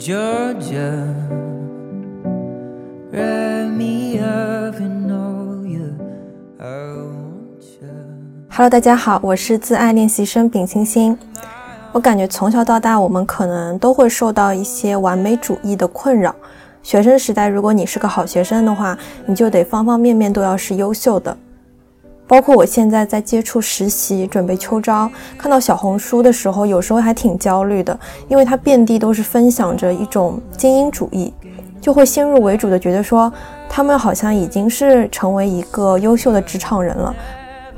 Georgia. Wrap me up in all you I want you. Hello，大家好，我是自爱练习生丙星星。我感觉从小到大，我们可能都会受到一些完美主义的困扰。学生时代，如果你是个好学生的话，你就得方方面面都要是优秀的。包括我现在在接触实习、准备秋招，看到小红书的时候，有时候还挺焦虑的，因为它遍地都是分享着一种精英主义，就会先入为主的觉得说，他们好像已经是成为一个优秀的职场人了，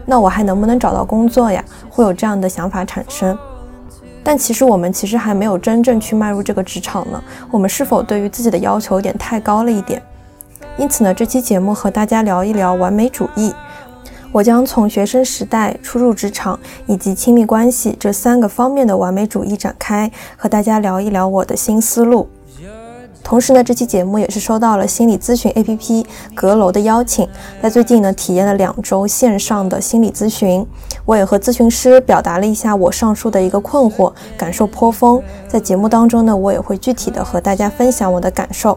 那我还能不能找到工作呀？会有这样的想法产生。但其实我们其实还没有真正去迈入这个职场呢，我们是否对于自己的要求有点太高了一点？因此呢，这期节目和大家聊一聊完美主义。我将从学生时代、初入职场以及亲密关系这三个方面的完美主义展开，和大家聊一聊我的新思路。同时呢，这期节目也是收到了心理咨询 APP 阁楼的邀请，在最近呢体验了两周线上的心理咨询，我也和咨询师表达了一下我上述的一个困惑，感受颇丰。在节目当中呢，我也会具体的和大家分享我的感受。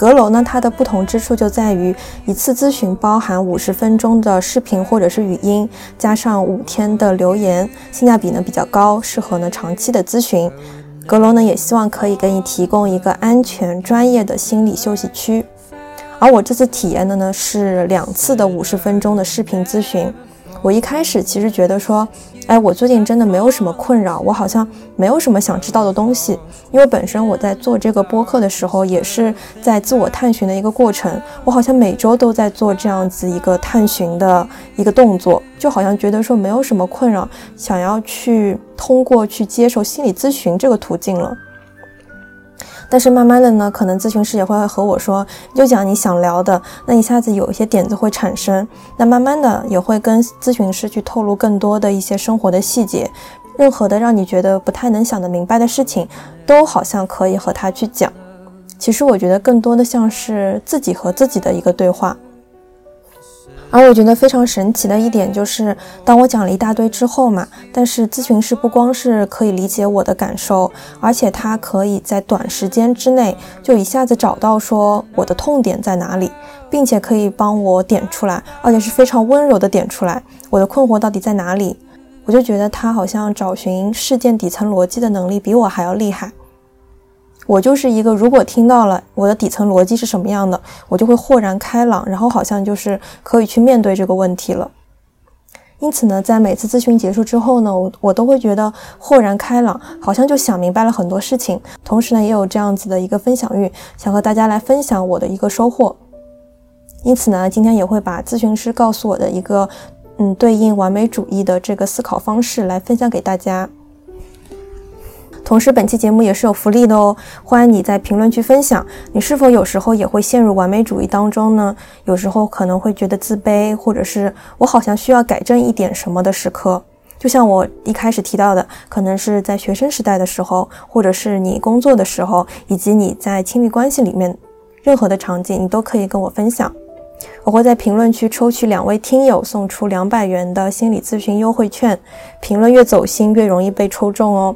阁楼呢，它的不同之处就在于一次咨询包含五十分钟的视频或者是语音，加上五天的留言，性价比呢比较高，适合呢长期的咨询。阁楼呢也希望可以给你提供一个安全专业的心理休息区。而我这次体验的呢是两次的五十分钟的视频咨询。我一开始其实觉得说，哎，我最近真的没有什么困扰，我好像没有什么想知道的东西。因为本身我在做这个播客的时候，也是在自我探寻的一个过程。我好像每周都在做这样子一个探寻的一个动作，就好像觉得说没有什么困扰，想要去通过去接受心理咨询这个途径了。但是慢慢的呢，可能咨询师也会和我说，就讲你想聊的，那一下子有一些点子会产生。那慢慢的也会跟咨询师去透露更多的一些生活的细节，任何的让你觉得不太能想得明白的事情，都好像可以和他去讲。其实我觉得更多的像是自己和自己的一个对话。而我觉得非常神奇的一点就是，当我讲了一大堆之后嘛，但是咨询师不光是可以理解我的感受，而且他可以在短时间之内就一下子找到说我的痛点在哪里，并且可以帮我点出来，而且是非常温柔的点出来我的困惑到底在哪里。我就觉得他好像找寻事件底层逻辑的能力比我还要厉害。我就是一个，如果听到了我的底层逻辑是什么样的，我就会豁然开朗，然后好像就是可以去面对这个问题了。因此呢，在每次咨询结束之后呢，我我都会觉得豁然开朗，好像就想明白了很多事情。同时呢，也有这样子的一个分享欲，想和大家来分享我的一个收获。因此呢，今天也会把咨询师告诉我的一个，嗯，对应完美主义的这个思考方式来分享给大家。同时，本期节目也是有福利的哦，欢迎你在评论区分享，你是否有时候也会陷入完美主义当中呢？有时候可能会觉得自卑，或者是我好像需要改正一点什么的时刻。就像我一开始提到的，可能是在学生时代的时候，或者是你工作的时候，以及你在亲密关系里面任何的场景，你都可以跟我分享。我会在评论区抽取两位听友，送出两百元的心理咨询优惠券，评论越走心，越容易被抽中哦。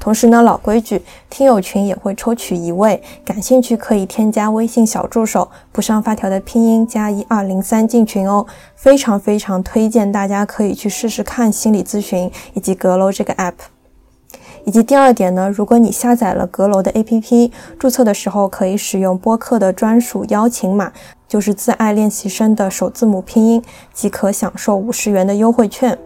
同时呢，老规矩，听友群也会抽取一位，感兴趣可以添加微信小助手，不上发条的拼音加一二零三进群哦。非常非常推荐大家可以去试试看心理咨询以及阁楼这个 app。以及第二点呢，如果你下载了阁楼的 app，注册的时候可以使用播客的专属邀请码，就是自爱练习生的首字母拼音，即可享受五十元的优惠券。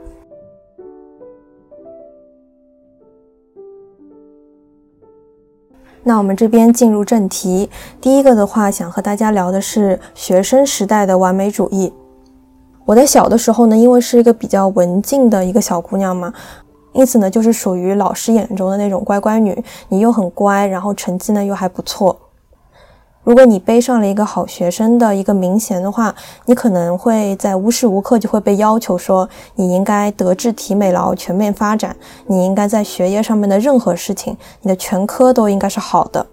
那我们这边进入正题，第一个的话，想和大家聊的是学生时代的完美主义。我在小的时候呢，因为是一个比较文静的一个小姑娘嘛，因此呢，就是属于老师眼中的那种乖乖女，你又很乖，然后成绩呢又还不错。如果你背上了一个好学生的一个名衔的话，你可能会在无时无刻就会被要求说，你应该德智体美劳全面发展，你应该在学业上面的任何事情，你的全科都应该是好的。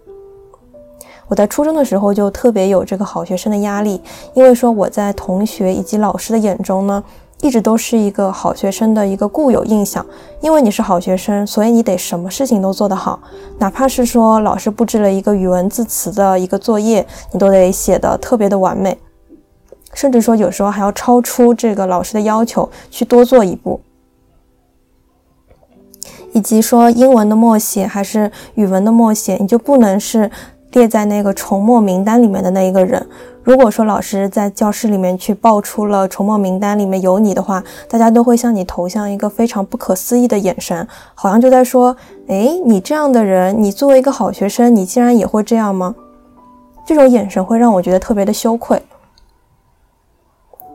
我在初中的时候就特别有这个好学生的压力，因为说我在同学以及老师的眼中呢，一直都是一个好学生的一个固有印象，因为你是好学生，所以你得什么事情都做得好，哪怕是说老师布置了一个语文字词的一个作业，你都得写的特别的完美，甚至说有时候还要超出这个老师的要求去多做一步，以及说英文的默写还是语文的默写，你就不能是列在那个重默名单里面的那一个人。如果说老师在教室里面去报出了重报名单里面有你的话，大家都会向你投向一个非常不可思议的眼神，好像就在说：“哎，你这样的人，你作为一个好学生，你竟然也会这样吗？”这种眼神会让我觉得特别的羞愧。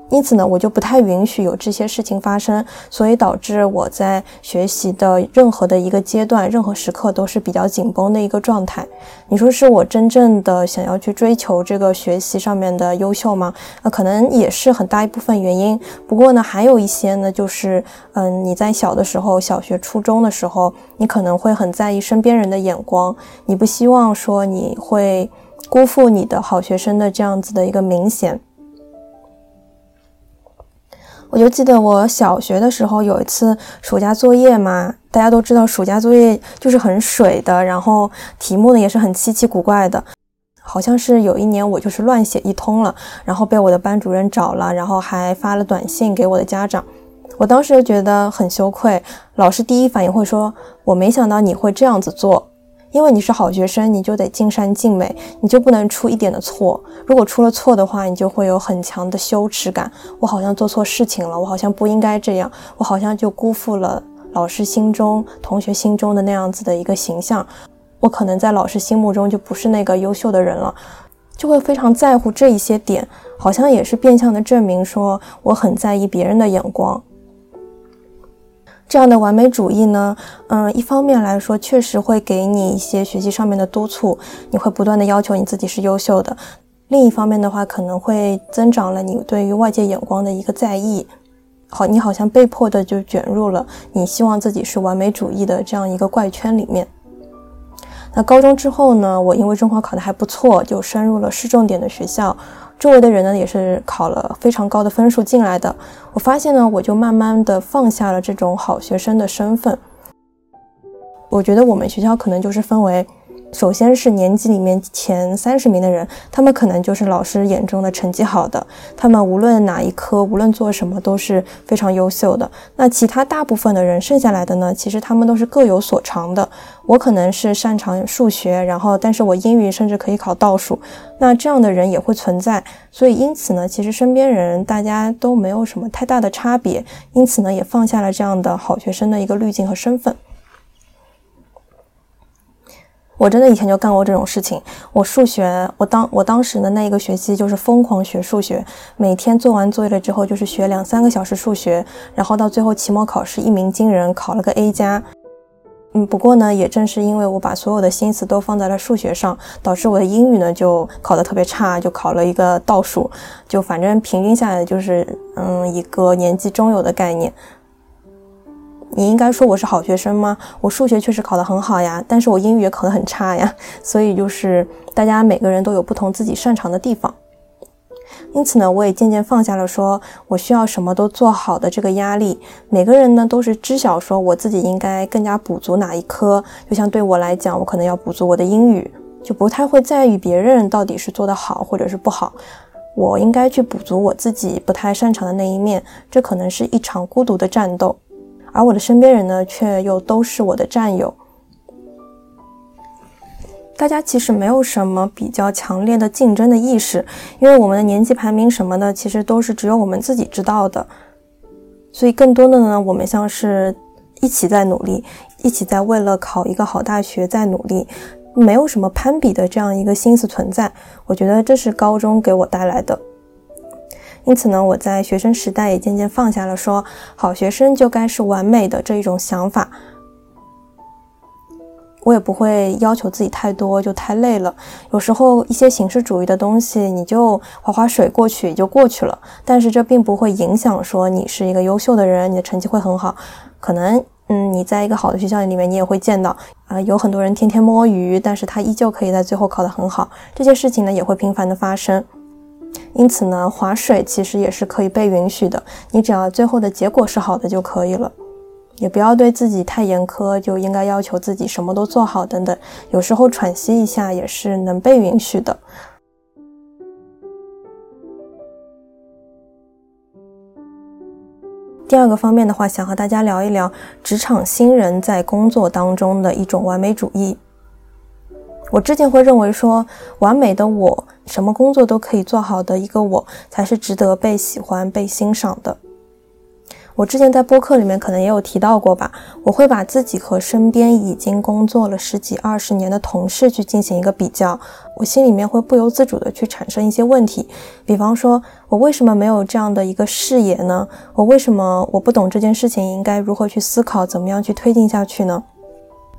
因此呢，我就不太允许有这些事情发生，所以导致我在学习的任何的一个阶段、任何时刻都是比较紧绷的一个状态。你说是我真正的想要去追求这个学习上面的优秀吗？那可能也是很大一部分原因。不过呢，还有一些呢，就是嗯，你在小的时候，小学、初中的时候，你可能会很在意身边人的眼光，你不希望说你会辜负你的好学生的这样子的一个明显。我就记得我小学的时候有一次暑假作业嘛，大家都知道暑假作业就是很水的，然后题目呢也是很稀奇古怪的，好像是有一年我就是乱写一通了，然后被我的班主任找了，然后还发了短信给我的家长，我当时就觉得很羞愧，老师第一反应会说，我没想到你会这样子做。因为你是好学生，你就得尽善尽美，你就不能出一点的错。如果出了错的话，你就会有很强的羞耻感。我好像做错事情了，我好像不应该这样，我好像就辜负了老师心中、同学心中的那样子的一个形象。我可能在老师心目中就不是那个优秀的人了，就会非常在乎这一些点，好像也是变相的证明说我很在意别人的眼光。这样的完美主义呢，嗯，一方面来说，确实会给你一些学习上面的督促，你会不断的要求你自己是优秀的；另一方面的话，可能会增长了你对于外界眼光的一个在意。好，你好像被迫的就卷入了你希望自己是完美主义的这样一个怪圈里面。那高中之后呢，我因为中考考得还不错，就升入了市重点的学校。周围的人呢，也是考了非常高的分数进来的。我发现呢，我就慢慢的放下了这种好学生的身份。我觉得我们学校可能就是分为。首先是年级里面前三十名的人，他们可能就是老师眼中的成绩好的，他们无论哪一科，无论做什么都是非常优秀的。那其他大部分的人剩下来的呢，其实他们都是各有所长的。我可能是擅长数学，然后但是我英语甚至可以考倒数，那这样的人也会存在。所以因此呢，其实身边人大家都没有什么太大的差别，因此呢，也放下了这样的好学生的一个滤镜和身份。我真的以前就干过这种事情。我数学，我当我当时的那一个学期就是疯狂学数学，每天做完作业了之后就是学两三个小时数学，然后到最后期末考试一鸣惊人，考了个 A 加。嗯，不过呢，也正是因为我把所有的心思都放在了数学上，导致我的英语呢就考得特别差，就考了一个倒数，就反正平均下来就是嗯一个年级中游的概念。你应该说我是好学生吗？我数学确实考得很好呀，但是我英语也考得很差呀。所以就是大家每个人都有不同自己擅长的地方，因此呢，我也渐渐放下了说我需要什么都做好的这个压力。每个人呢都是知晓说我自己应该更加补足哪一科。就像对我来讲，我可能要补足我的英语，就不太会在意别人到底是做得好或者是不好。我应该去补足我自己不太擅长的那一面。这可能是一场孤独的战斗。而我的身边人呢，却又都是我的战友。大家其实没有什么比较强烈的竞争的意识，因为我们的年级排名什么的，其实都是只有我们自己知道的。所以更多的呢，我们像是一起在努力，一起在为了考一个好大学在努力，没有什么攀比的这样一个心思存在。我觉得这是高中给我带来的。因此呢，我在学生时代也渐渐放下了说好学生就该是完美的这一种想法。我也不会要求自己太多，就太累了。有时候一些形式主义的东西，你就划划水过去也就过去了。但是这并不会影响说你是一个优秀的人，你的成绩会很好。可能嗯，你在一个好的学校里面，你也会见到啊，有很多人天天摸鱼，但是他依旧可以在最后考得很好。这些事情呢，也会频繁的发生。因此呢，划水其实也是可以被允许的，你只要最后的结果是好的就可以了，也不要对自己太严苛，就应该要求自己什么都做好等等。有时候喘息一下也是能被允许的。第二个方面的话，想和大家聊一聊职场新人在工作当中的一种完美主义。我之前会认为说，完美的我，什么工作都可以做好的一个我，才是值得被喜欢、被欣赏的。我之前在播客里面可能也有提到过吧，我会把自己和身边已经工作了十几二十年的同事去进行一个比较，我心里面会不由自主的去产生一些问题，比方说，我为什么没有这样的一个视野呢？我为什么我不懂这件事情应该如何去思考，怎么样去推进下去呢？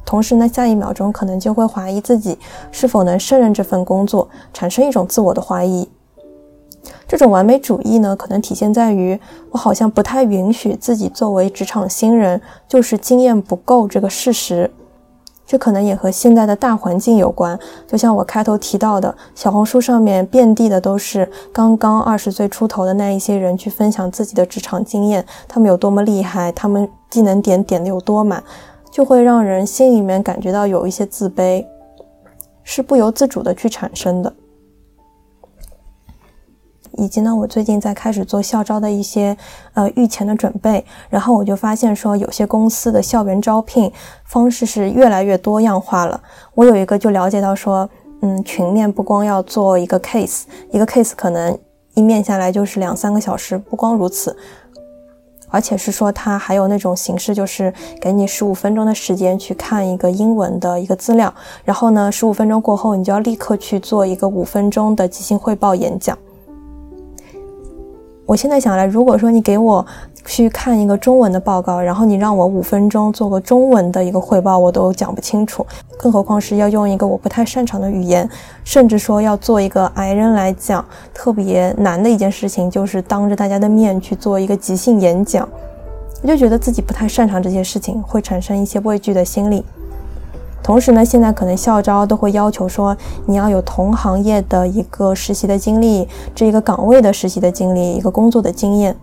同时呢，下一秒钟可能就会怀疑自己是否能胜任这份工作，产生一种自我的怀疑。这种完美主义呢，可能体现在于我好像不太允许自己作为职场新人就是经验不够这个事实。这可能也和现在的大环境有关。就像我开头提到的，小红书上面遍地的都是刚刚二十岁出头的那一些人去分享自己的职场经验，他们有多么厉害，他们技能点点的有多满。就会让人心里面感觉到有一些自卑，是不由自主的去产生的。以及呢，我最近在开始做校招的一些呃预前的准备，然后我就发现说，有些公司的校园招聘方式是越来越多样化了。我有一个就了解到说，嗯，群面不光要做一个 case，一个 case 可能一面下来就是两三个小时，不光如此。而且是说，他还有那种形式，就是给你十五分钟的时间去看一个英文的一个资料，然后呢，十五分钟过后，你就要立刻去做一个五分钟的即兴汇报演讲。我现在想来，如果说你给我去看一个中文的报告，然后你让我五分钟做个中文的一个汇报，我都讲不清楚，更何况是要用一个我不太擅长的语言，甚至说要做一个矮人来讲特别难的一件事情，就是当着大家的面去做一个即兴演讲，我就觉得自己不太擅长这些事情，会产生一些畏惧的心理。同时呢，现在可能校招都会要求说，你要有同行业的一个实习的经历，这一个岗位的实习的经历，一个工作的经验。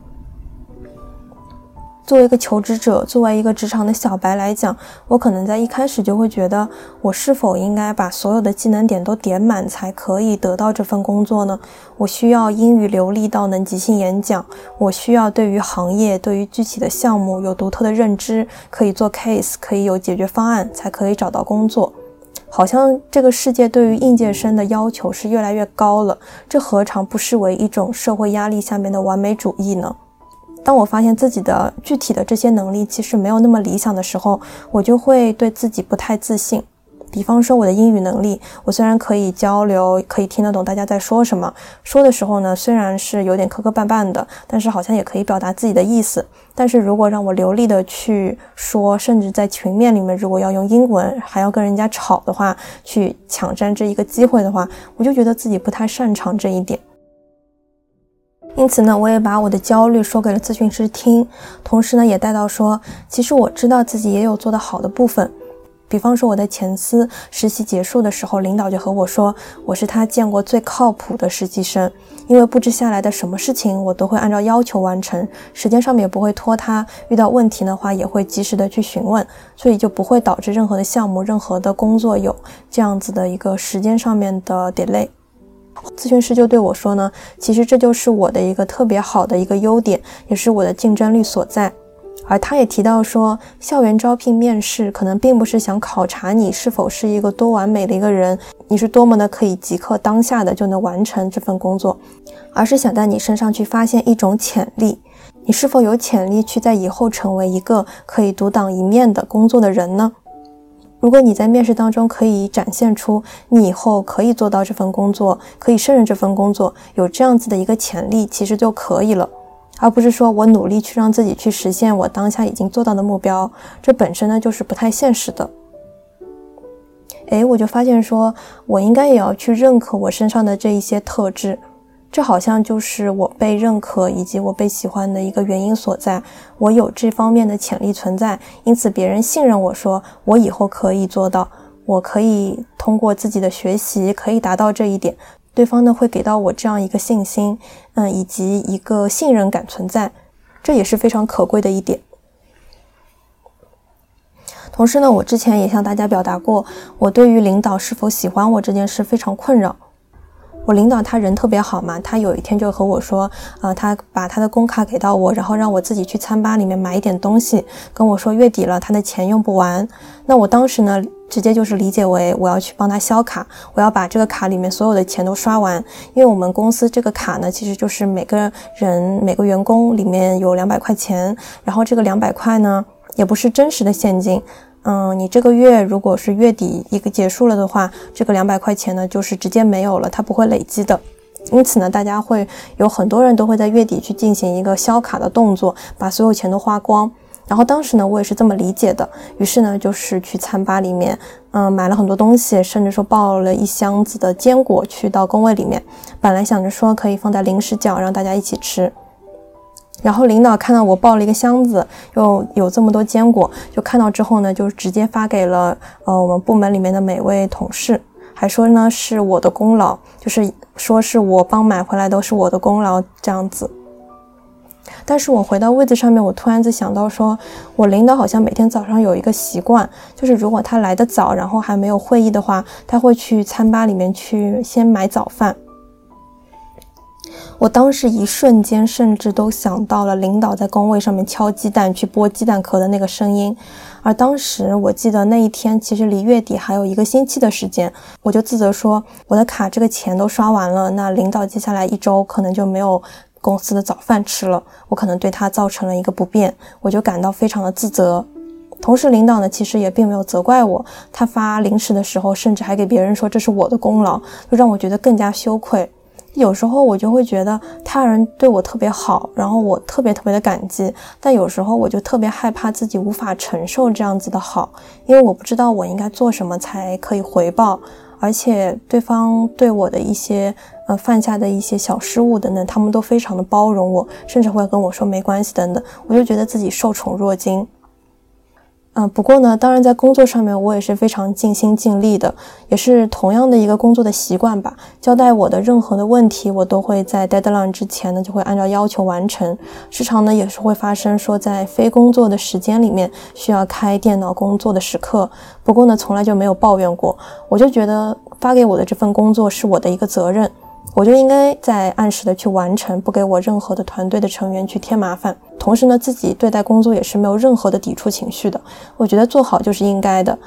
作为一个求职者，作为一个职场的小白来讲，我可能在一开始就会觉得，我是否应该把所有的技能点都点满才可以得到这份工作呢？我需要英语流利到能即兴演讲，我需要对于行业、对于具体的项目有独特的认知，可以做 case，可以有解决方案，才可以找到工作。好像这个世界对于应届生的要求是越来越高了，这何尝不失为一种社会压力下面的完美主义呢？当我发现自己的具体的这些能力其实没有那么理想的时候，我就会对自己不太自信。比方说我的英语能力，我虽然可以交流，可以听得懂大家在说什么，说的时候呢，虽然是有点磕磕绊绊的，但是好像也可以表达自己的意思。但是如果让我流利的去说，甚至在群面里面，如果要用英文，还要跟人家吵的话，去抢占这一个机会的话，我就觉得自己不太擅长这一点。因此呢，我也把我的焦虑说给了咨询师听，同时呢，也带到说，其实我知道自己也有做得好的部分，比方说我在前司实习结束的时候，领导就和我说，我是他见过最靠谱的实习生，因为布置下来的什么事情我都会按照要求完成，时间上面也不会拖沓，遇到问题的话也会及时的去询问，所以就不会导致任何的项目、任何的工作有这样子的一个时间上面的 delay。咨询师就对我说呢，其实这就是我的一个特别好的一个优点，也是我的竞争力所在。而他也提到说，校园招聘面试可能并不是想考察你是否是一个多完美的一个人，你是多么的可以即刻当下的就能完成这份工作，而是想在你身上去发现一种潜力，你是否有潜力去在以后成为一个可以独当一面的工作的人呢？如果你在面试当中可以展现出你以后可以做到这份工作，可以胜任这份工作，有这样子的一个潜力，其实就可以了，而不是说我努力去让自己去实现我当下已经做到的目标，这本身呢就是不太现实的。诶，我就发现说，我应该也要去认可我身上的这一些特质。这好像就是我被认可以及我被喜欢的一个原因所在。我有这方面的潜力存在，因此别人信任我说我以后可以做到，我可以通过自己的学习可以达到这一点。对方呢会给到我这样一个信心，嗯，以及一个信任感存在，这也是非常可贵的一点。同时呢，我之前也向大家表达过，我对于领导是否喜欢我这件事非常困扰。我领导他人特别好嘛，他有一天就和我说，呃，他把他的工卡给到我，然后让我自己去餐吧里面买一点东西，跟我说月底了他的钱用不完。那我当时呢，直接就是理解为我要去帮他消卡，我要把这个卡里面所有的钱都刷完，因为我们公司这个卡呢，其实就是每个人每个员工里面有两百块钱，然后这个两百块呢。也不是真实的现金，嗯，你这个月如果是月底一个结束了的话，这个两百块钱呢就是直接没有了，它不会累积的。因此呢，大家会有很多人都会在月底去进行一个消卡的动作，把所有钱都花光。然后当时呢，我也是这么理解的，于是呢，就是去餐吧里面，嗯，买了很多东西，甚至说抱了一箱子的坚果去到工位里面，本来想着说可以放在零食角让大家一起吃。然后领导看到我抱了一个箱子，又有这么多坚果，就看到之后呢，就直接发给了呃我们部门里面的每位同事，还说呢是我的功劳，就是说是我帮买回来都是我的功劳这样子。但是我回到位子上面，我突然就想到说，我领导好像每天早上有一个习惯，就是如果他来的早，然后还没有会议的话，他会去餐吧里面去先买早饭。我当时一瞬间，甚至都想到了领导在工位上面敲鸡蛋、去剥鸡蛋壳的那个声音。而当时我记得那一天，其实离月底还有一个星期的时间，我就自责说，我的卡这个钱都刷完了，那领导接下来一周可能就没有公司的早饭吃了，我可能对他造成了一个不便，我就感到非常的自责。同时，领导呢其实也并没有责怪我，他发零食的时候，甚至还给别人说这是我的功劳，就让我觉得更加羞愧。有时候我就会觉得他人对我特别好，然后我特别特别的感激，但有时候我就特别害怕自己无法承受这样子的好，因为我不知道我应该做什么才可以回报，而且对方对我的一些呃犯下的一些小失误等等，他们都非常的包容我，甚至会跟我说没关系等等，我就觉得自己受宠若惊。嗯，不过呢，当然在工作上面我也是非常尽心尽力的，也是同样的一个工作的习惯吧。交代我的任何的问题，我都会在 deadline 之前呢，就会按照要求完成。时常呢也是会发生说在非工作的时间里面需要开电脑工作的时刻，不过呢从来就没有抱怨过。我就觉得发给我的这份工作是我的一个责任。我就应该在按时的去完成，不给我任何的团队的成员去添麻烦。同时呢，自己对待工作也是没有任何的抵触情绪的。我觉得做好就是应该的。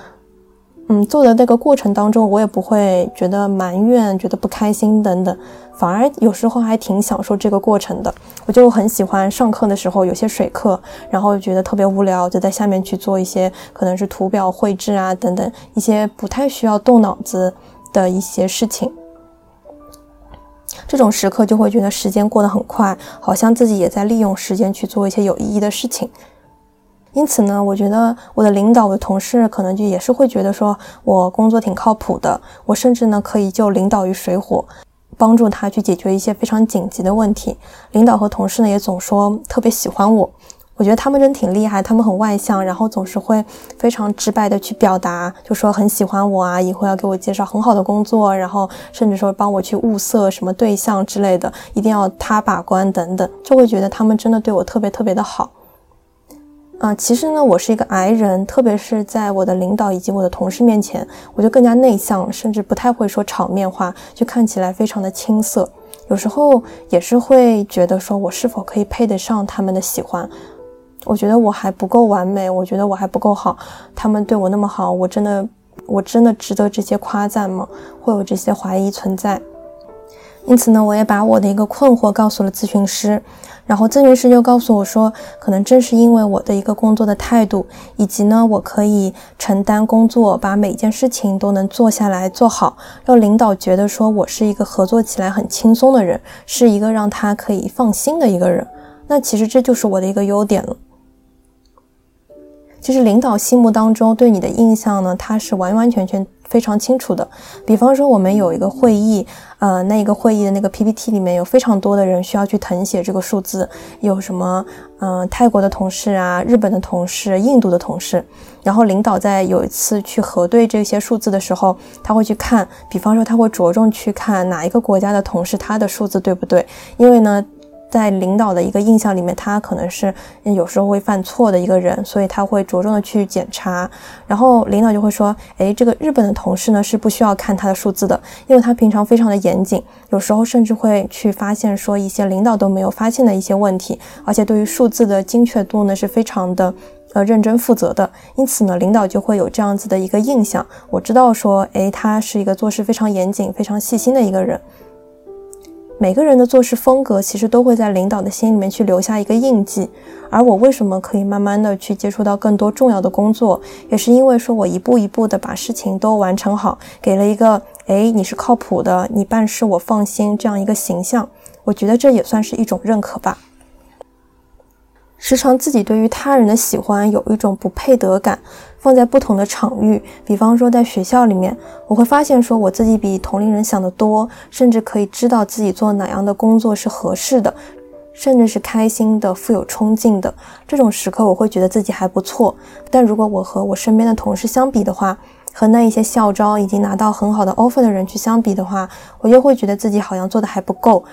嗯，做的那个过程当中，我也不会觉得埋怨、觉得不开心等等，反而有时候还挺享受这个过程的。我就很喜欢上课的时候有些水课，然后觉得特别无聊，就在下面去做一些可能是图表绘制啊等等一些不太需要动脑子的一些事情。这种时刻就会觉得时间过得很快，好像自己也在利用时间去做一些有意义的事情。因此呢，我觉得我的领导、我的同事可能就也是会觉得说我工作挺靠谱的。我甚至呢可以救领导于水火，帮助他去解决一些非常紧急的问题。领导和同事呢也总说特别喜欢我。我觉得他们真挺厉害，他们很外向，然后总是会非常直白的去表达，就说很喜欢我啊，以后要给我介绍很好的工作，然后甚至说帮我去物色什么对象之类的，一定要他把关等等，就会觉得他们真的对我特别特别的好。啊，其实呢，我是一个 I 人，特别是在我的领导以及我的同事面前，我就更加内向，甚至不太会说场面话，就看起来非常的青涩，有时候也是会觉得说我是否可以配得上他们的喜欢。我觉得我还不够完美，我觉得我还不够好。他们对我那么好，我真的，我真的值得这些夸赞吗？会有这些怀疑存在。因此呢，我也把我的一个困惑告诉了咨询师，然后咨询师就告诉我说，可能正是因为我的一个工作的态度，以及呢，我可以承担工作，把每件事情都能做下来做好，让领导觉得说我是一个合作起来很轻松的人，是一个让他可以放心的一个人。那其实这就是我的一个优点了。其实领导心目当中对你的印象呢，他是完完全全非常清楚的。比方说，我们有一个会议，呃，那一个会议的那个 PPT 里面有非常多的人需要去誊写这个数字，有什么，嗯，泰国的同事啊，日本的同事，印度的同事。然后领导在有一次去核对这些数字的时候，他会去看，比方说他会着重去看哪一个国家的同事他的数字对不对，因为呢。在领导的一个印象里面，他可能是有时候会犯错的一个人，所以他会着重的去检查。然后领导就会说：“哎，这个日本的同事呢是不需要看他的数字的，因为他平常非常的严谨，有时候甚至会去发现说一些领导都没有发现的一些问题，而且对于数字的精确度呢是非常的呃认真负责的。因此呢，领导就会有这样子的一个印象。我知道说，哎，他是一个做事非常严谨、非常细心的一个人。”每个人的做事风格其实都会在领导的心里面去留下一个印记，而我为什么可以慢慢的去接触到更多重要的工作，也是因为说我一步一步的把事情都完成好，给了一个哎你是靠谱的，你办事我放心这样一个形象，我觉得这也算是一种认可吧。时常自己对于他人的喜欢有一种不配得感，放在不同的场域，比方说在学校里面，我会发现说我自己比同龄人想得多，甚至可以知道自己做哪样的工作是合适的，甚至是开心的、富有冲劲的。这种时刻，我会觉得自己还不错。但如果我和我身边的同事相比的话，和那一些校招已经拿到很好的 offer 的人去相比的话，我又会觉得自己好像做的还不够。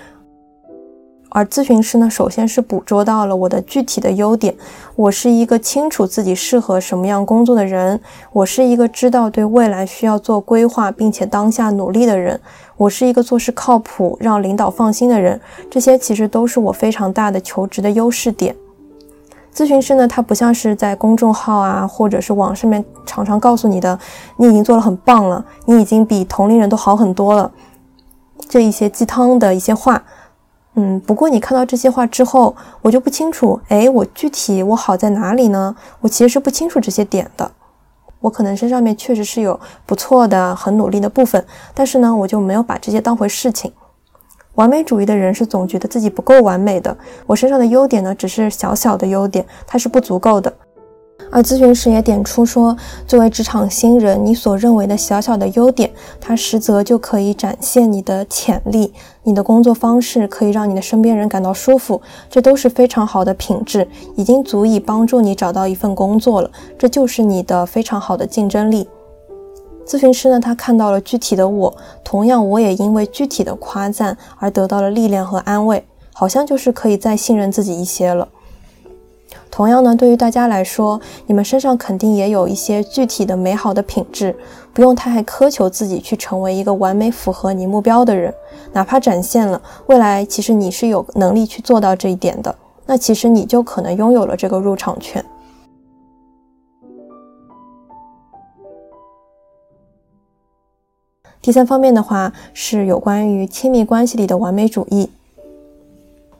而咨询师呢，首先是捕捉到了我的具体的优点。我是一个清楚自己适合什么样工作的人，我是一个知道对未来需要做规划，并且当下努力的人，我是一个做事靠谱、让领导放心的人。这些其实都是我非常大的求职的优势点。咨询师呢，他不像是在公众号啊，或者是网上面常常告诉你的，你已经做了很棒了，你已经比同龄人都好很多了，这一些鸡汤的一些话。嗯，不过你看到这些话之后，我就不清楚，哎，我具体我好在哪里呢？我其实是不清楚这些点的。我可能身上面确实是有不错的、很努力的部分，但是呢，我就没有把这些当回事情。完美主义的人是总觉得自己不够完美的。我身上的优点呢，只是小小的优点，它是不足够的。而咨询师也点出说，作为职场新人，你所认为的小小的优点，它实则就可以展现你的潜力。你的工作方式可以让你的身边人感到舒服，这都是非常好的品质，已经足以帮助你找到一份工作了。这就是你的非常好的竞争力。咨询师呢，他看到了具体的我，同样我也因为具体的夸赞而得到了力量和安慰，好像就是可以再信任自己一些了。同样呢，对于大家来说，你们身上肯定也有一些具体的美好的品质，不用太苛求自己去成为一个完美符合你目标的人，哪怕展现了未来，其实你是有能力去做到这一点的，那其实你就可能拥有了这个入场券。第三方面的话，是有关于亲密关系里的完美主义。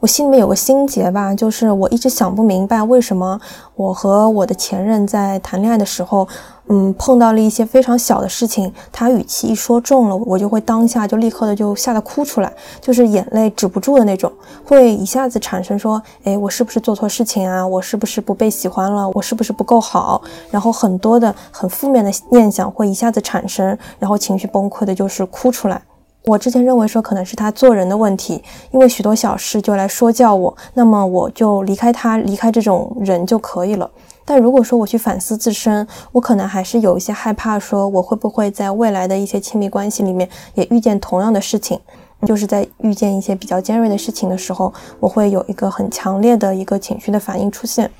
我心里面有个心结吧，就是我一直想不明白，为什么我和我的前任在谈恋爱的时候，嗯，碰到了一些非常小的事情，他语气一说重了，我就会当下就立刻的就吓得哭出来，就是眼泪止不住的那种，会一下子产生说，哎，我是不是做错事情啊？我是不是不被喜欢了？我是不是不够好？然后很多的很负面的念想会一下子产生，然后情绪崩溃的就是哭出来。我之前认为说可能是他做人的问题，因为许多小事就来说教我，那么我就离开他，离开这种人就可以了。但如果说我去反思自身，我可能还是有一些害怕，说我会不会在未来的一些亲密关系里面也遇见同样的事情，就是在遇见一些比较尖锐的事情的时候，我会有一个很强烈的一个情绪的反应出现。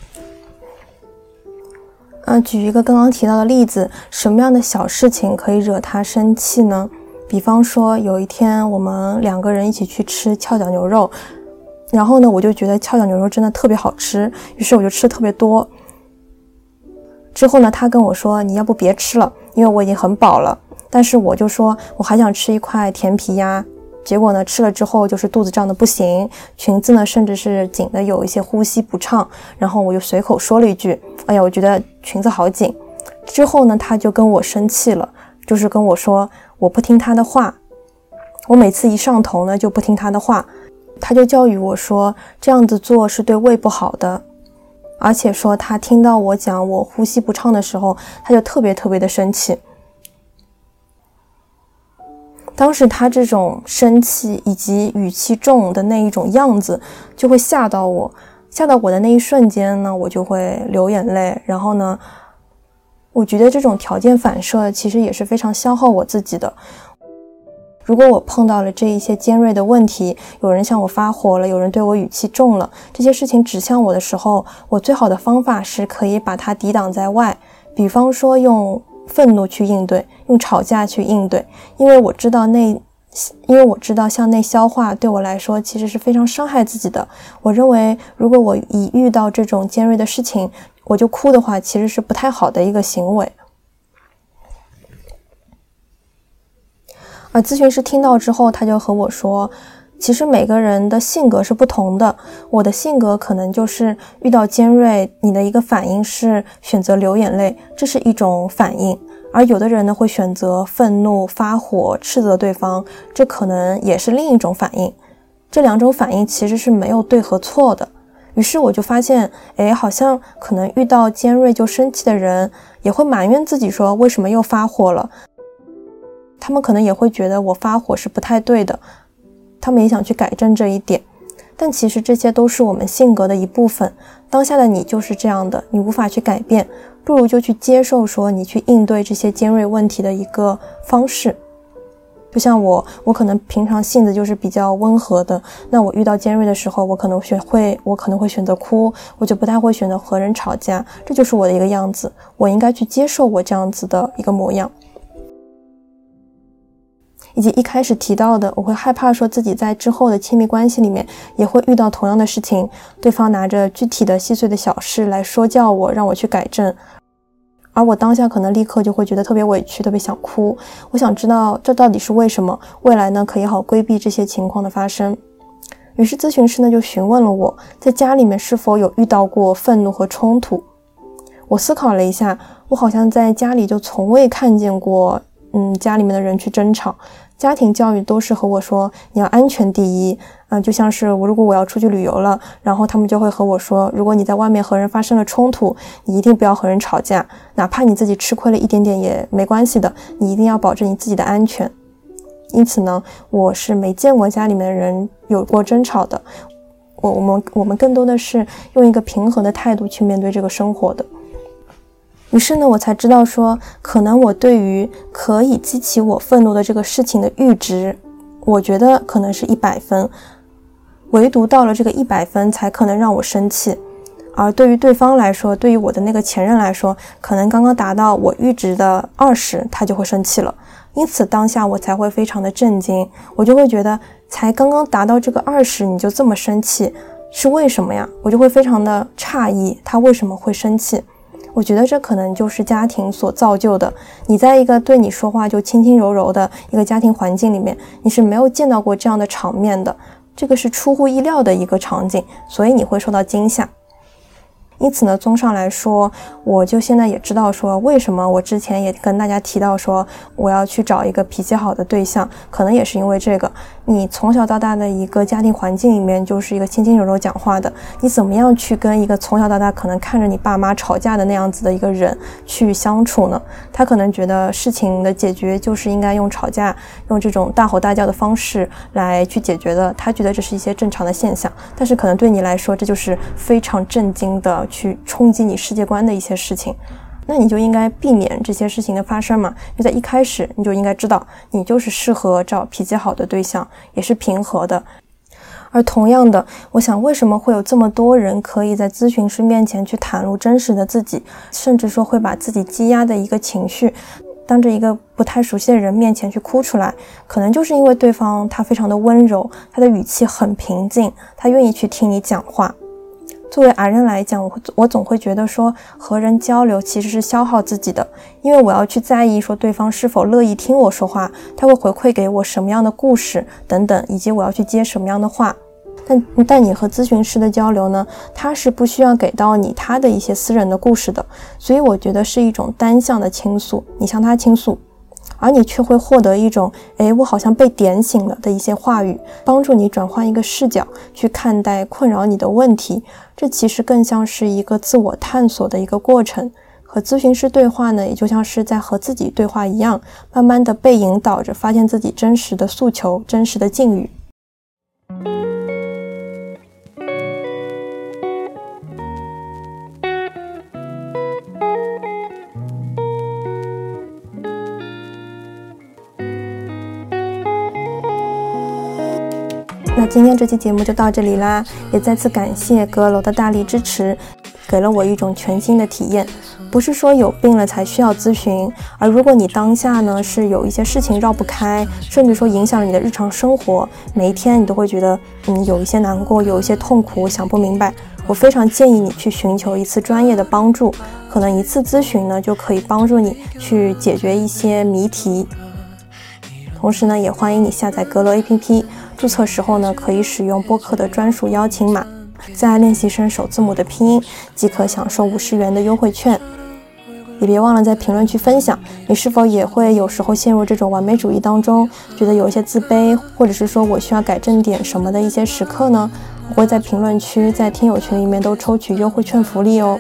嗯，举一个刚刚提到的例子，什么样的小事情可以惹他生气呢？比方说，有一天我们两个人一起去吃翘脚牛肉，然后呢，我就觉得翘脚牛肉真的特别好吃，于是我就吃特别多。之后呢，他跟我说：“你要不别吃了，因为我已经很饱了。”但是我就说我还想吃一块甜皮鸭。结果呢，吃了之后就是肚子胀的不行，裙子呢甚至是紧的有一些呼吸不畅。然后我就随口说了一句：“哎呀，我觉得裙子好紧。”之后呢，他就跟我生气了，就是跟我说。我不听他的话，我每次一上头呢就不听他的话，他就教育我说这样子做是对胃不好的，而且说他听到我讲我呼吸不畅的时候，他就特别特别的生气。当时他这种生气以及语气重的那一种样子，就会吓到我，吓到我的那一瞬间呢，我就会流眼泪。然后呢，我觉得这种条件反射其实也是非常消耗我自己的。如果我碰到了这一些尖锐的问题，有人向我发火了，有人对我语气重了，这些事情指向我的时候，我最好的方法是可以把它抵挡在外，比方说用愤怒去应对，用吵架去应对，因为我知道内，因为我知道向内消化对我来说其实是非常伤害自己的。我认为，如果我一遇到这种尖锐的事情，我就哭的话，其实是不太好的一个行为。而咨询师听到之后，他就和我说：“其实每个人的性格是不同的，我的性格可能就是遇到尖锐，你的一个反应是选择流眼泪，这是一种反应；而有的人呢会选择愤怒、发火、斥责对方，这可能也是另一种反应。这两种反应其实是没有对和错的。于是我就发现，哎，好像可能遇到尖锐就生气的人，也会埋怨自己说，为什么又发火了？”他们可能也会觉得我发火是不太对的，他们也想去改正这一点，但其实这些都是我们性格的一部分。当下的你就是这样的，你无法去改变，不如就去接受说你去应对这些尖锐问题的一个方式。就像我，我可能平常性子就是比较温和的，那我遇到尖锐的时候，我可能选会，我可能会选择哭，我就不太会选择和人吵架，这就是我的一个样子。我应该去接受我这样子的一个模样。以及一开始提到的，我会害怕说自己在之后的亲密关系里面也会遇到同样的事情，对方拿着具体的细碎的小事来说教我，让我去改正，而我当下可能立刻就会觉得特别委屈，特别想哭。我想知道这到底是为什么，未来呢可以好规避这些情况的发生。于是咨询师呢就询问了我在家里面是否有遇到过愤怒和冲突。我思考了一下，我好像在家里就从未看见过，嗯，家里面的人去争吵。家庭教育都是和我说你要安全第一，嗯，就像是我如果我要出去旅游了，然后他们就会和我说，如果你在外面和人发生了冲突，你一定不要和人吵架，哪怕你自己吃亏了一点点也没关系的，你一定要保证你自己的安全。因此呢，我是没见过家里面的人有过争吵的，我我们我们更多的是用一个平和的态度去面对这个生活的。于是呢，我才知道说，可能我对于可以激起我愤怒的这个事情的阈值，我觉得可能是一百分，唯独到了这个一百分才可能让我生气。而对于对方来说，对于我的那个前任来说，可能刚刚达到我阈值的二十，他就会生气了。因此当下我才会非常的震惊，我就会觉得，才刚刚达到这个二十，你就这么生气，是为什么呀？我就会非常的诧异，他为什么会生气？我觉得这可能就是家庭所造就的。你在一个对你说话就轻轻柔柔的一个家庭环境里面，你是没有见到过这样的场面的。这个是出乎意料的一个场景，所以你会受到惊吓。因此呢，综上来说，我就现在也知道说，为什么我之前也跟大家提到说，我要去找一个脾气好的对象，可能也是因为这个。你从小到大的一个家庭环境里面，就是一个轻轻柔柔讲话的，你怎么样去跟一个从小到大可能看着你爸妈吵架的那样子的一个人去相处呢？他可能觉得事情的解决就是应该用吵架，用这种大吼大叫的方式来去解决的，他觉得这是一些正常的现象。但是可能对你来说，这就是非常震惊的。去冲击你世界观的一些事情，那你就应该避免这些事情的发生嘛。就在一开始，你就应该知道，你就是适合找脾气好的对象，也是平和的。而同样的，我想，为什么会有这么多人可以在咨询师面前去袒露真实的自己，甚至说会把自己积压的一个情绪，当着一个不太熟悉的人面前去哭出来？可能就是因为对方他非常的温柔，他的语气很平静，他愿意去听你讲话。作为 R 人来讲，我我总会觉得说和人交流其实是消耗自己的，因为我要去在意说对方是否乐意听我说话，他会回馈给我什么样的故事等等，以及我要去接什么样的话。但但你和咨询师的交流呢，他是不需要给到你他的一些私人的故事的，所以我觉得是一种单向的倾诉，你向他倾诉。而你却会获得一种，哎，我好像被点醒了的一些话语，帮助你转换一个视角去看待困扰你的问题。这其实更像是一个自我探索的一个过程。和咨询师对话呢，也就像是在和自己对话一样，慢慢的被引导着，发现自己真实的诉求、真实的境遇。今天这期节目就到这里啦，也再次感谢阁楼的大力支持，给了我一种全新的体验。不是说有病了才需要咨询，而如果你当下呢是有一些事情绕不开，甚至说影响了你的日常生活，每一天你都会觉得嗯有一些难过，有一些痛苦，想不明白，我非常建议你去寻求一次专业的帮助，可能一次咨询呢就可以帮助你去解决一些谜题。同时呢，也欢迎你下载阁楼 APP。注册时候呢，可以使用播客的专属邀请码，在练习生首字母的拼音，即可享受五十元的优惠券。也别忘了在评论区分享，你是否也会有时候陷入这种完美主义当中，觉得有一些自卑，或者是说我需要改正点什么的一些时刻呢？我会在评论区、在听友群里面都抽取优惠券福利哦。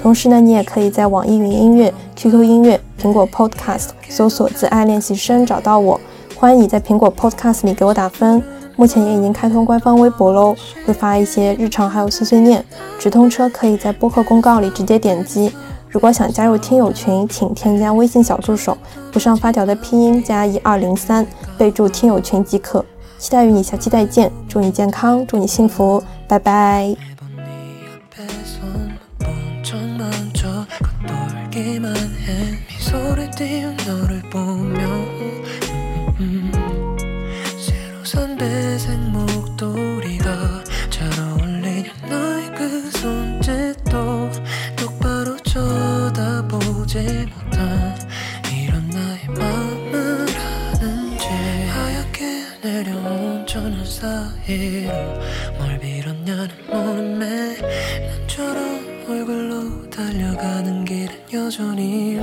同时呢，你也可以在网易云音乐、QQ 音乐、苹果 Podcast 搜索“自爱练习生”找到我。欢迎你在苹果 Podcast 里给我打分，目前也已经开通官方微博喽，会发一些日常还有碎碎念。直通车可以在播客公告里直接点击。如果想加入听友群，请添加微信小助手，不上发条的拼音加一二零三，备注听友群即可。期待与你下期再见，祝你健康，祝你幸福，拜拜。 뭘 빌었냐는 물음에 난처럼 얼굴로 달려가는 길은 여전히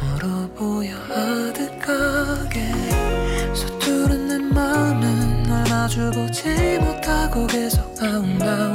멀어 보여 아득하게. 서투른 내 마음은 널 마주보지 못하고 계속 가운가운